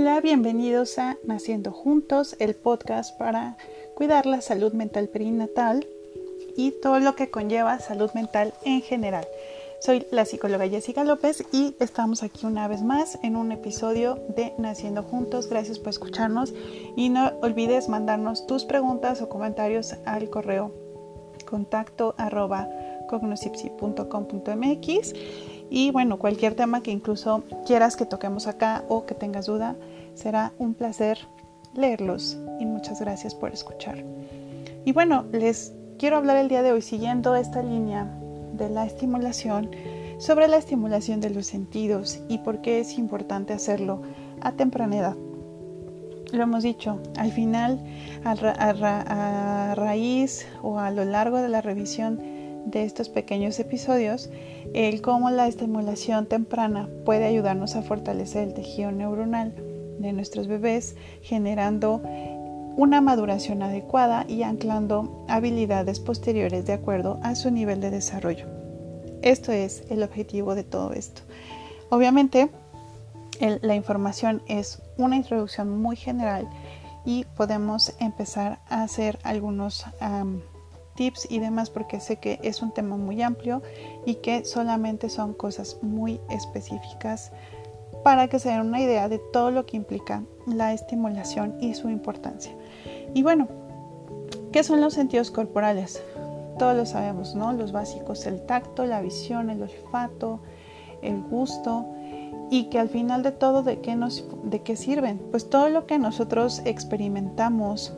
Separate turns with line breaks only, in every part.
Hola, bienvenidos a Naciendo Juntos, el podcast para cuidar la salud mental perinatal y todo lo que conlleva salud mental en general. Soy la psicóloga Jessica López y estamos aquí una vez más en un episodio de Naciendo Juntos. Gracias por escucharnos y no olvides mandarnos tus preguntas o comentarios al correo contacto arroba cognosipsi.com.mx y bueno, cualquier tema que incluso quieras que toquemos acá o que tengas duda, será un placer leerlos y muchas gracias por escuchar. Y bueno, les quiero hablar el día de hoy siguiendo esta línea de la estimulación sobre la estimulación de los sentidos y por qué es importante hacerlo a temprana edad. Lo hemos dicho, al final, a, a raíz o a lo largo de la revisión de estos pequeños episodios, el cómo la estimulación temprana puede ayudarnos a fortalecer el tejido neuronal de nuestros bebés, generando una maduración adecuada y anclando habilidades posteriores de acuerdo a su nivel de desarrollo. Esto es el objetivo de todo esto. Obviamente, la información es una introducción muy general y podemos empezar a hacer algunos tips y demás porque sé que es un tema muy amplio y que solamente son cosas muy específicas para que se den una idea de todo lo que implica la estimulación y su importancia. Y bueno, ¿qué son los sentidos corporales? Todos lo sabemos, ¿no? Los básicos, el tacto, la visión, el olfato, el gusto y que al final de todo, ¿de qué, nos, de qué sirven? Pues todo lo que nosotros experimentamos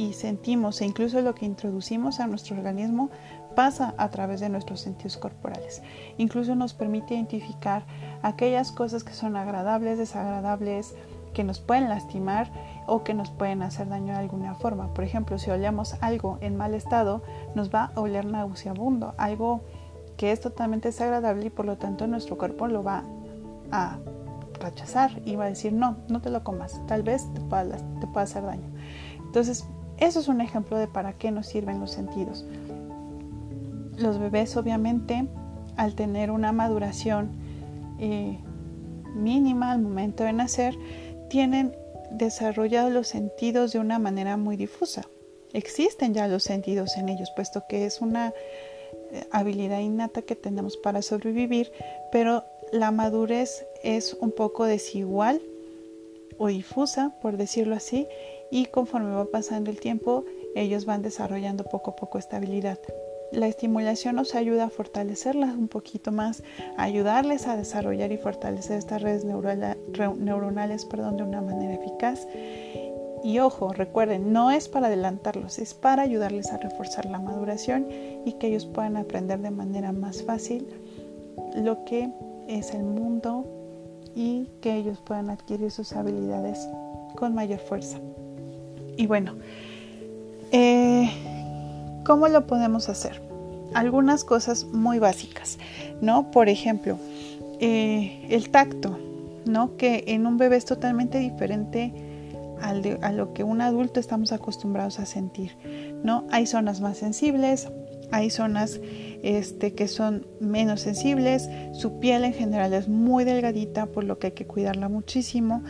y sentimos e incluso lo que introducimos a nuestro organismo pasa a través de nuestros sentidos corporales. Incluso nos permite identificar aquellas cosas que son agradables, desagradables, que nos pueden lastimar o que nos pueden hacer daño de alguna forma. Por ejemplo, si olemos algo en mal estado, nos va a oler nauseabundo, algo que es totalmente desagradable y por lo tanto nuestro cuerpo lo va a rechazar y va a decir no, no te lo comas, tal vez te pueda, te pueda hacer daño. Entonces, eso es un ejemplo de para qué nos sirven los sentidos. Los bebés obviamente al tener una maduración eh, mínima al momento de nacer, tienen desarrollados los sentidos de una manera muy difusa. Existen ya los sentidos en ellos, puesto que es una eh, habilidad innata que tenemos para sobrevivir, pero la madurez es un poco desigual o difusa, por decirlo así, y conforme va pasando el tiempo, ellos van desarrollando poco a poco esta habilidad. La estimulación nos ayuda a fortalecerlas un poquito más, a ayudarles a desarrollar y fortalecer estas redes neuronales perdón, de una manera eficaz. Y ojo, recuerden, no es para adelantarlos, es para ayudarles a reforzar la maduración y que ellos puedan aprender de manera más fácil lo que es el mundo y que ellos puedan adquirir sus habilidades con mayor fuerza. Y bueno, eh, ¿cómo lo podemos hacer? Algunas cosas muy básicas, ¿no? Por ejemplo, eh, el tacto, ¿no? Que en un bebé es totalmente diferente al a lo que un adulto estamos acostumbrados a sentir, ¿no? Hay zonas más sensibles, hay zonas este, que son menos sensibles, su piel en general es muy delgadita, por lo que hay que cuidarla muchísimo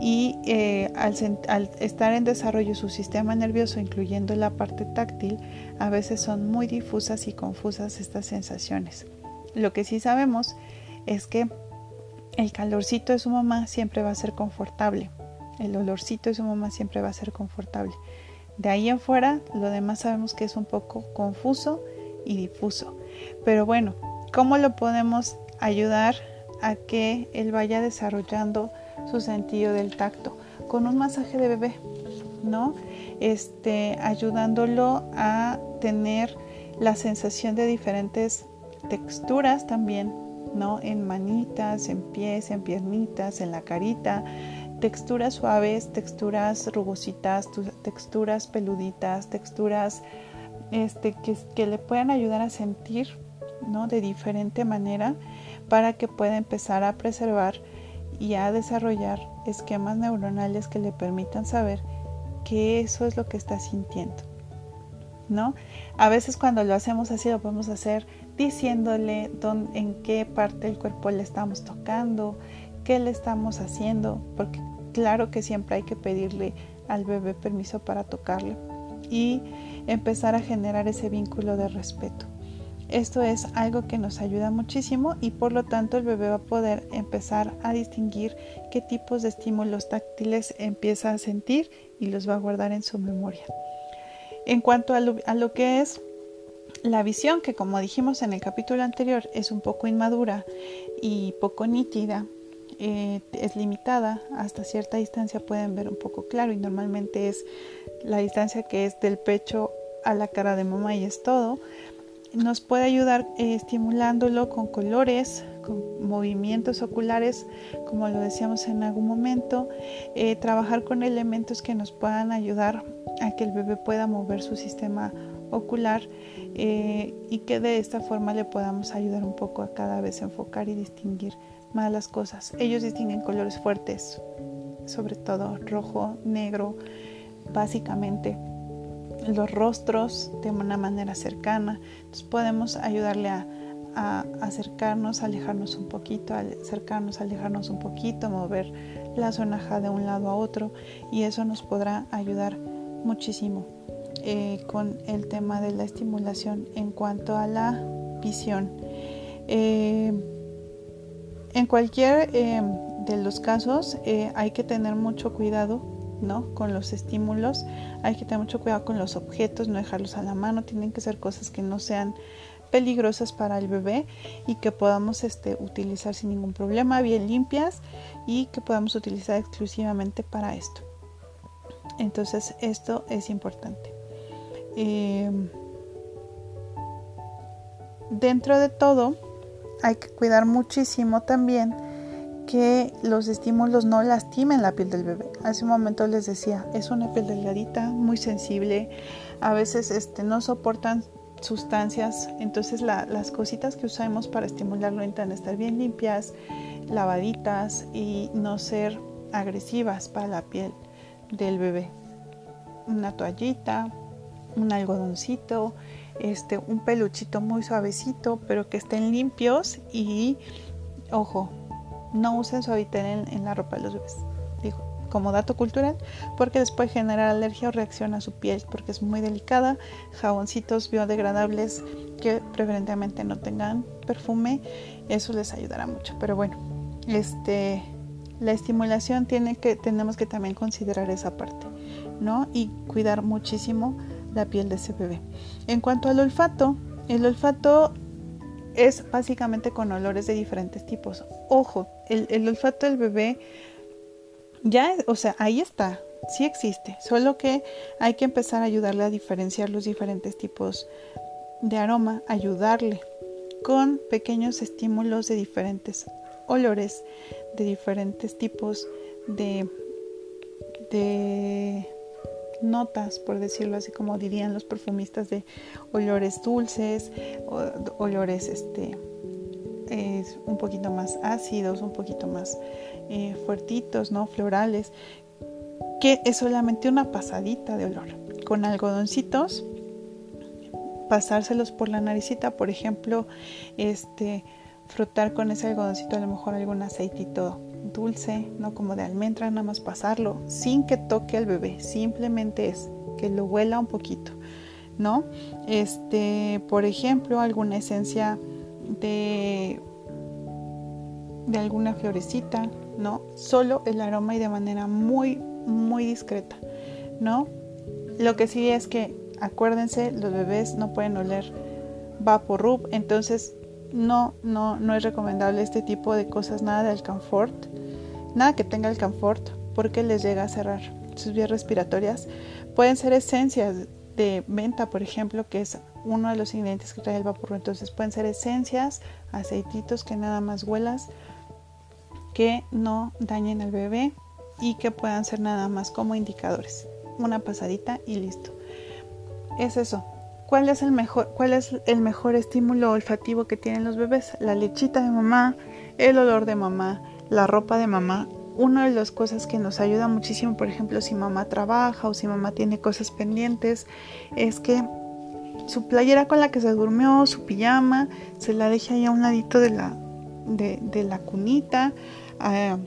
y eh, al, al, estar en desarrollo su sistema nervioso, incluyendo la parte táctil, a veces son muy difusas y confusas estas sensaciones. Lo que sí sabemos es que el calorcito de su mamá siempre va a ser confortable, el olorcito de su mamá siempre va a ser confortable. De ahí en fuera, lo demás sabemos que es un poco confuso y difuso. Pero bueno, ¿cómo lo podemos ayudar a que él vaya desarrollando su sentido del tacto? Con un masaje de bebé, ¿no? Este, ayudándolo a tener la sensación de diferentes texturas también, ¿no? En manitas, en pies, en piernitas, en la carita, texturas suaves, texturas rugositas, texturas peluditas, texturas este, que, le puedan ayudar a sentir ¿no? de diferente manera para que pueda empezar a preservar y a desarrollar esquemas neuronales que le permitan saber que eso es lo que está sintiendo. ¿No? A veces cuando lo hacemos así lo podemos hacer diciéndole dónde, en qué parte del cuerpo le estamos tocando, qué le estamos haciendo, porque claro que siempre hay que pedirle al bebé permiso para tocarle y empezar a generar ese vínculo de respeto. Esto es algo que nos ayuda muchísimo y por lo tanto el bebé va a poder empezar a distinguir qué tipos de estímulos táctiles empieza a sentir y los va a guardar en su memoria. En cuanto a lo, que es la visión, que como dijimos en el capítulo anterior es un poco inmadura y poco nítida, eh, es limitada, hasta cierta distancia pueden ver un poco claro y normalmente es la distancia que es del pecho a la cara de mamá y es todo. Nos puede ayudar eh, estimulándolo con colores, con movimientos oculares, como lo decíamos en algún momento, eh, trabajar con elementos que nos puedan ayudar a que el bebé pueda mover su sistema ocular y que de esta forma le podamos ayudar un poco a cada vez enfocar y distinguir más las cosas. Ellos distinguen colores fuertes, sobre todo rojo, negro, básicamente los rostros de una manera cercana. Entonces podemos ayudarle a, acercarnos, alejarnos un poquito, acercarnos, alejarnos un poquito, mover la sonaja de un lado a otro y eso nos podrá ayudar muchísimo eh, con el tema de la estimulación en cuanto a la visión. Eh, en cualquier eh, de los casos hay que tener mucho cuidado ¿no? Con los estímulos. Hay que tener mucho cuidado con los objetos, no dejarlos a la mano. Tienen que ser cosas que no sean peligrosas para el bebé y que podamos este, utilizar sin ningún problema, bien limpias y que podamos utilizar exclusivamente para esto. Entonces esto es importante. Em, dentro de todo hay que cuidar muchísimo también que los estímulos no lastimen la piel del bebé. Hace un momento les decía, es una piel delgadita, muy sensible, a veces este, no soportan sustancias, entonces las cositas que usamos para estimularlo intentan estar bien limpias, lavaditas y no ser agresivas para la piel del bebé. Una toallita, un algodoncito, este, un peluchito muy suavecito, pero que estén limpios y, ojo, no usen suavitel en, la ropa de los bebés. Como dato cultural, porque les puede generar alergia o reacción a su piel, porque es muy delicada. Jaboncitos biodegradables que preferentemente no tengan perfume, eso les ayudará mucho. Pero bueno, este, la estimulación tiene que, tenemos que también considerar esa parte, ¿no? Y cuidar muchísimo la piel de ese bebé. En cuanto al olfato, el olfato es básicamente con olores de diferentes tipos. Ojo, el, olfato del bebé ya, o sea, ahí está, sí existe, solo que hay que empezar a ayudarle a diferenciar los diferentes tipos de aroma, ayudarle con pequeños estímulos de diferentes olores, de diferentes tipos de, de notas, por decirlo así como dirían los perfumistas de olores dulces, olores este, un poquito más ácidos, un poquito más eh, fuertitos, ¿no? Florales, que es solamente una pasadita de olor. Con algodoncitos, pasárselos por la naricita, por ejemplo, este, frotar con ese algodoncito a lo mejor algún aceitito dulce, no como de almendra, nada más pasarlo sin que toque al bebé, simplemente es que lo huela un poquito, ¿no? Este, por ejemplo, alguna esencia de de alguna florecita, ¿no? Solo el aroma y de manera muy muy discreta, ¿no? Lo que sí es que acuérdense, los bebés no pueden oler Vaporub, entonces no, no, no es recomendable este tipo de cosas, nada del confort, nada que tenga el confort, porque les llega a cerrar sus vías respiratorias. Pueden ser esencias de menta, por ejemplo, que es uno de los ingredientes que trae el vapor. Entonces pueden ser esencias, aceititos que nada más huelas, que no dañen al bebé y que puedan ser nada más como indicadores. Una pasadita y listo. Es eso, ¿Cuál es el mejor, cuál es el mejor estímulo olfativo que tienen los bebés? La lechita de mamá, el olor de mamá, la ropa de mamá. Una de las cosas que nos ayuda muchísimo, por ejemplo, si mamá trabaja o si mamá tiene cosas pendientes, es que su playera con la que se durmió, su pijama, se la deje ahí a un ladito de la, de, la cunita. Ah,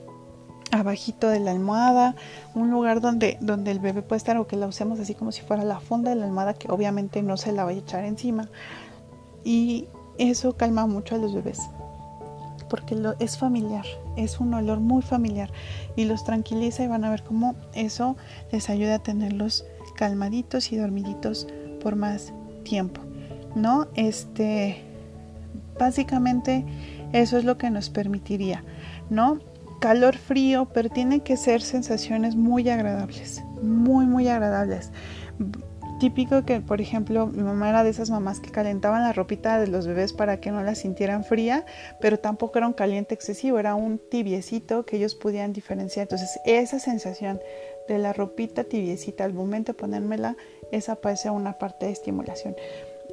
abajito de la almohada, un lugar donde, donde el bebé puede estar o que la usemos así como si fuera la funda de la almohada que obviamente no se la vaya a echar encima. Y eso calma mucho a los bebés porque es familiar, es un olor muy familiar y los tranquiliza y van a ver cómo eso les ayuda a tenerlos calmaditos y dormiditos por más tiempo, ¿no? Este, básicamente eso es lo que nos permitiría, ¿no? calor frío, pero tienen que ser sensaciones muy agradables, muy, muy agradables. Típico que, por ejemplo, mi mamá era de esas mamás que calentaban la ropita de los bebés para que no la sintieran fría, pero tampoco era un caliente excesivo, era un tibiecito que ellos podían diferenciar. Entonces, esa sensación de la ropita tibiecita al momento de ponérmela, esa parece una parte de estimulación.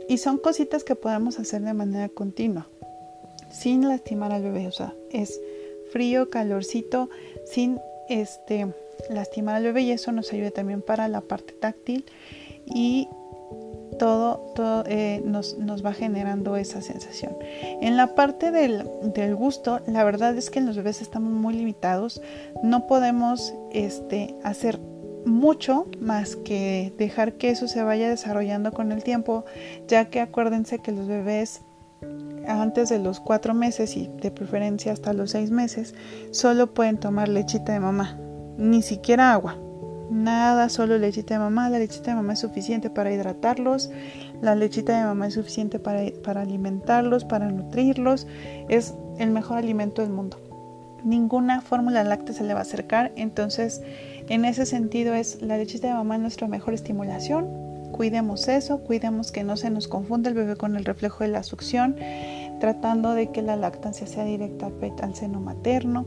Y son cositas que podemos hacer de manera continua, sin lastimar al bebé. O sea, es frío, calorcito, sin este, lastimar al bebé y eso nos ayuda también para la parte táctil y todo, todo eh, nos, va generando esa sensación. En la parte del, gusto, la verdad es que los bebés estamos muy limitados, no podemos este, hacer mucho más que dejar que eso se vaya desarrollando con el tiempo, ya que acuérdense que los bebés antes de los cuatro meses y de preferencia hasta los seis meses, solo pueden tomar lechita de mamá, ni siquiera agua. Nada, solo lechita de mamá. La lechita de mamá es suficiente para hidratarlos. La lechita de mamá es suficiente para, para alimentarlos, para nutrirlos. Es el mejor alimento del mundo. Ninguna fórmula láctea se le va a acercar. Entonces, en ese sentido es la lechita de mamá nuestra mejor estimulación cuidemos eso, cuidemos que no se nos confunda el bebé con el reflejo de la succión, tratando de que la lactancia sea directa al seno materno.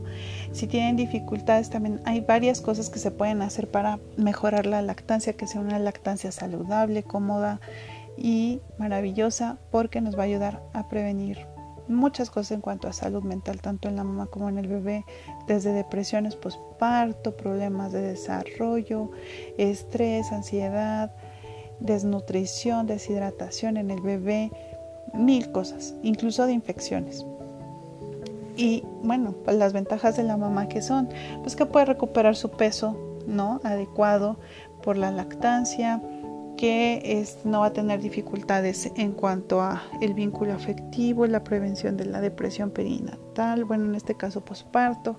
Si tienen dificultades, también hay varias cosas que se pueden hacer para mejorar la lactancia, que sea una lactancia saludable, cómoda y maravillosa, porque nos va a ayudar a prevenir muchas cosas en cuanto a salud mental, tanto en la mamá como en el bebé, desde depresiones postparto, problemas de desarrollo, estrés, ansiedad, desnutrición, deshidratación en el bebé, mil cosas, incluso de infecciones. Y bueno, pues las ventajas de la mamá que son, pues que puede recuperar su peso, ¿no? Adecuado por la lactancia, que es, no va a tener dificultades en cuanto a el vínculo afectivo, la prevención de la depresión perinatal, bueno, en este caso posparto,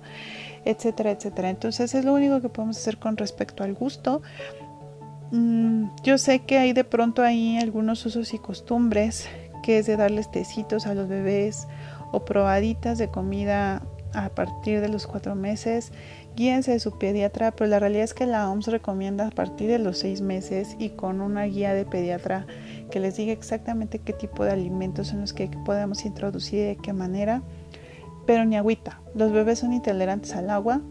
etcétera, etcétera. Entonces es lo único que podemos hacer con respecto al gusto. Mm, yo sé que hay de pronto ahí algunos usos y costumbres, que es de darles tecitos a los bebés o probaditas de comida a partir de los cuatro meses. Guíense de su pediatra, pero la realidad es que la OMS recomienda a partir de los seis meses y con una guía de pediatra que les diga exactamente qué tipo de alimentos son los que podemos introducir y de qué manera. Pero ni agüita. Los bebés son intolerantes al agua.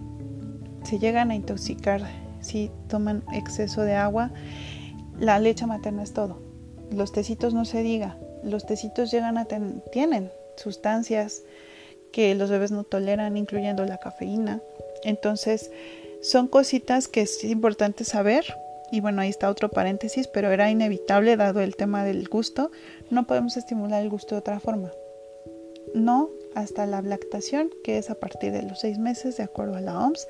Se llegan a intoxicar si toman exceso de agua. La leche materna es todo. Los tecitos no se diga. Los tecitos llegan a tienen sustancias que los bebés no toleran, incluyendo la cafeína. Entonces, son cositas que es importante saber. Y bueno, ahí está otro paréntesis, pero era inevitable dado el tema del gusto. No podemos estimular el gusto de otra forma. No hasta la lactación, que es a partir de los seis meses, de acuerdo a la OMS.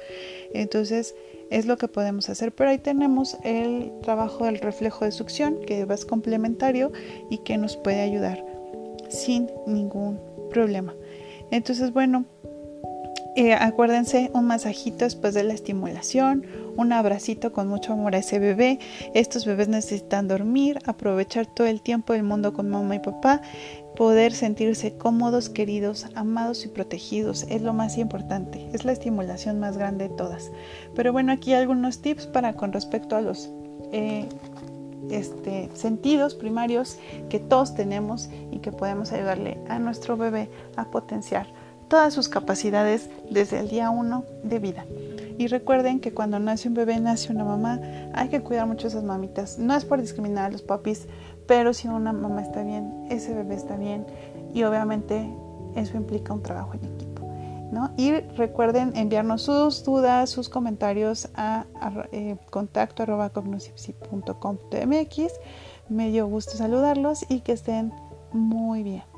Entonces, es lo que podemos hacer. Pero ahí tenemos el trabajo del reflejo de succión, que es complementario y que nos puede ayudar sin ningún problema. Entonces, bueno, eh, acuérdense un masajito después de la estimulación, un abracito con mucho amor a ese bebé. Estos bebés necesitan dormir, aprovechar todo el tiempo del mundo con mamá y papá poder sentirse cómodos, queridos, amados y protegidos es lo más importante, es la estimulación más grande de todas. Pero bueno, aquí algunos tips para con respecto a los eh, este, sentidos primarios que todos tenemos y que podemos ayudarle a nuestro bebé a potenciar todas sus capacidades desde el día 1 de vida. Y recuerden que cuando nace un bebé, nace una mamá, hay que cuidar mucho a esas mamitas. No es por discriminar a los papis, pero si una mamá está bien, ese bebé está bien y obviamente eso implica un trabajo en equipo. ¿no? Y recuerden enviarnos sus dudas, sus comentarios a, eh, contacto arroba Me dio gusto saludarlos y que estén muy bien.